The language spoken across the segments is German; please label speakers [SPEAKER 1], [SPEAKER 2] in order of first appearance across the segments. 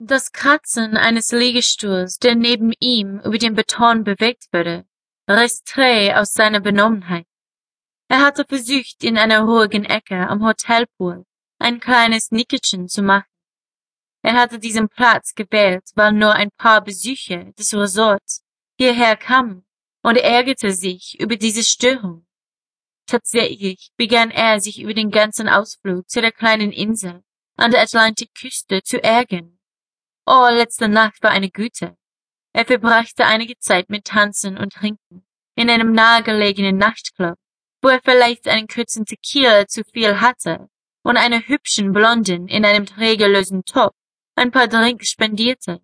[SPEAKER 1] Das Kratzen eines Liegestuhls, der neben ihm über den Beton bewegt wurde, riss Trey aus seiner Benommenheit. Er hatte versucht, in einer ruhigen Ecke am Hotelpool ein kleines Nickerchen zu machen. Er hatte diesen Platz gewählt, weil nur ein paar Besucher des Resorts hierher kamen und ärgerte sich über diese Störung. Tatsächlich begann er sich über den ganzen Ausflug zu der kleinen Insel an der Atlantikküste zu ärgern. Oh, letzte Nacht war eine gute. Er verbrachte einige Zeit mit Tanzen und Trinken in einem nahegelegenen Nachtclub, wo er vielleicht einen kurzen Tequila zu viel hatte und einer hübschen Blondin in einem trägerlosen Top ein paar Drinks spendierte.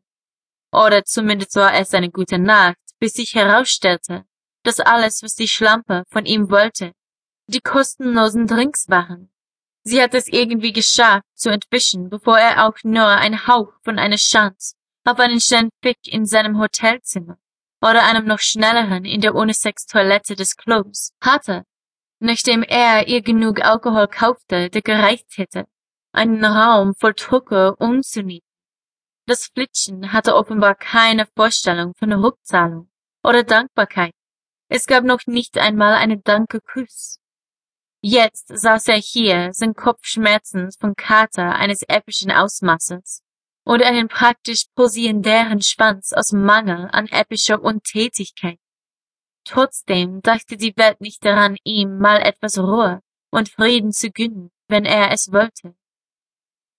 [SPEAKER 1] Oder zumindest war es eine gute Nacht, bis sich herausstellte, dass alles, was die Schlampe von ihm wollte, die kostenlosen Drinks waren. Sie hat es irgendwie geschafft zu entwischen, bevor er auch nur ein Hauch von einer Chance auf einen schönen Fick in seinem Hotelzimmer oder einem noch schnelleren in der Unisex-Toilette des Clubs hatte, nachdem er ihr genug Alkohol kaufte, der gereicht hätte, einen Raum voll Drucke umzunieten. Das Flitschen hatte offenbar keine Vorstellung von Rückzahlung oder Dankbarkeit. Es gab noch nicht einmal einen Danke-Kuss. Jetzt saß er hier, sein Kopf schmerzend vom Kater eines epischen Ausmaßes und einen praktisch posierendären Schwanz aus Mangel an epischer Untätigkeit. Trotzdem dachte die Welt nicht daran, ihm mal etwas Ruhe und Frieden zu gönnen, wenn er es wollte.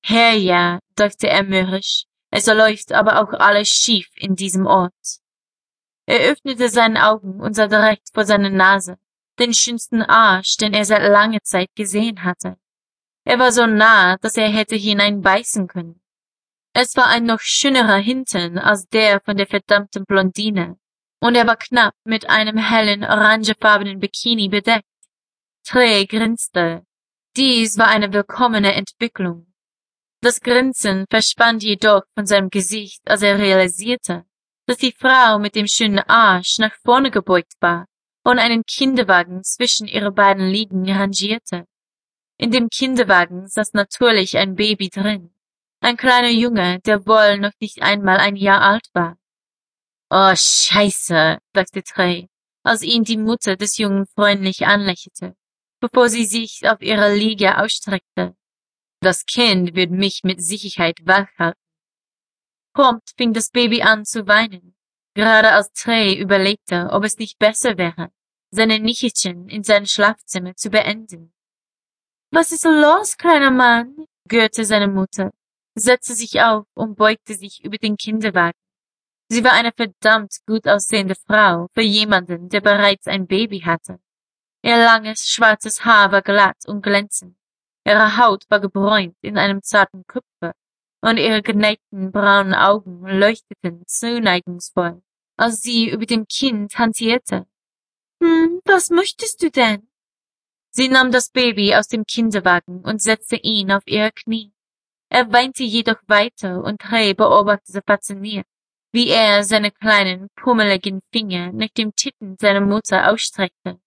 [SPEAKER 1] Herr ja, dachte er mürrisch, es läuft aber auch alles schief in diesem Ort. Er öffnete seine Augen und sah direkt vor seiner Nase den schönsten Arsch, den er seit langer Zeit gesehen hatte. Er war so nah, dass er hätte hineinbeißen können. Es war ein noch schönerer Hintern als der von der verdammten Blondine, und er war knapp mit einem hellen orangefarbenen Bikini bedeckt. Trey grinste. Dies war eine willkommene Entwicklung. Das Grinsen verschwand jedoch von seinem Gesicht, als er realisierte, dass die Frau mit dem schönen Arsch nach vorne gebeugt war und einen Kinderwagen zwischen ihre beiden Liegen rangierte. In dem Kinderwagen saß natürlich ein Baby drin. Ein kleiner Junge, der wohl noch nicht einmal ein Jahr alt war. Oh, scheiße, dachte Trey, als ihn die Mutter des Jungen freundlich anlächelte, bevor sie sich auf ihrer Liege ausstreckte. Das Kind wird mich mit Sicherheit wachhalten. Prompt fing das Baby an zu weinen, gerade als Trey überlegte, ob es nicht besser wäre, seine Nickerchen in sein Schlafzimmer zu beenden. Was ist los, kleiner Mann? gürte seine Mutter, setzte sich auf und beugte sich über den Kinderwagen. Sie war eine verdammt gut aussehende Frau für jemanden, der bereits ein Baby hatte. Ihr langes, schwarzes Haar war glatt und glänzend. Ihre Haut war gebräunt in einem zarten Kupfer und ihre geneigten braunen Augen leuchteten zuneigungsvoll, als sie über dem Kind hantierte. Hm, was möchtest du denn? Sie nahm das Baby aus dem Kinderwagen und setzte ihn auf ihre Knie. Er weinte jedoch weiter und Trey beobachtete fasziniert, wie er seine kleinen, pummeligen Finger nach dem Titten seiner Mutter ausstreckte.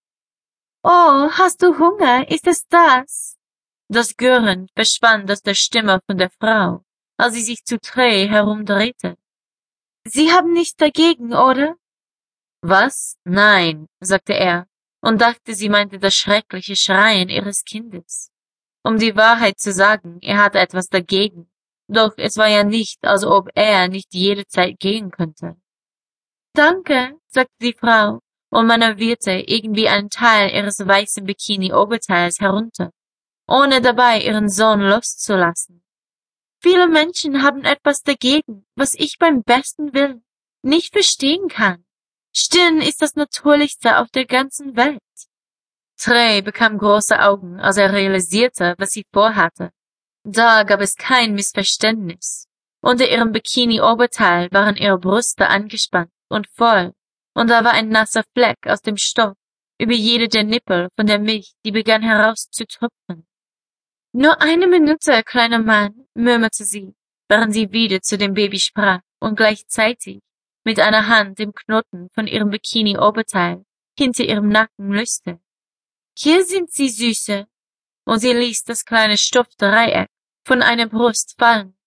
[SPEAKER 1] Oh, hast du Hunger? Ist es das? Das Gürren verschwand aus der Stimme von der Frau, als sie sich zu Trey herumdrehte. Sie haben nichts dagegen, oder? Was? Nein, sagte er und dachte, sie meinte das schreckliche Schreien ihres Kindes. Um die Wahrheit zu sagen, er hatte etwas dagegen, doch es war ja nicht, als ob er nicht jederzeit gehen könnte. Danke, sagte die Frau und manövrierte irgendwie einen Teil ihres weißen Bikini-Oberteils herunter, ohne dabei ihren Sohn loszulassen. Viele Menschen haben etwas dagegen, was ich beim besten Willen nicht verstehen kann. Stirn ist das Natürlichste auf der ganzen Welt. Trey bekam große Augen, als er realisierte, was sie vorhatte. Da gab es kein Missverständnis. Unter ihrem Bikini-Oberteil waren ihre Brüste angespannt und voll, und da war ein nasser Fleck aus dem Stoff über jede der Nippel von der Milch, die begann herauszutropfen. Nur eine Minute, kleiner Mann, murmelte sie, während sie wieder zu dem Baby sprach und gleichzeitig mit einer Hand dem Knoten von ihrem Bikini-Oberteil hinter ihrem Nacken löste. Hier sind Sie, Süße. Und sie ließ das kleine Stoffdreieck von einer Brust fallen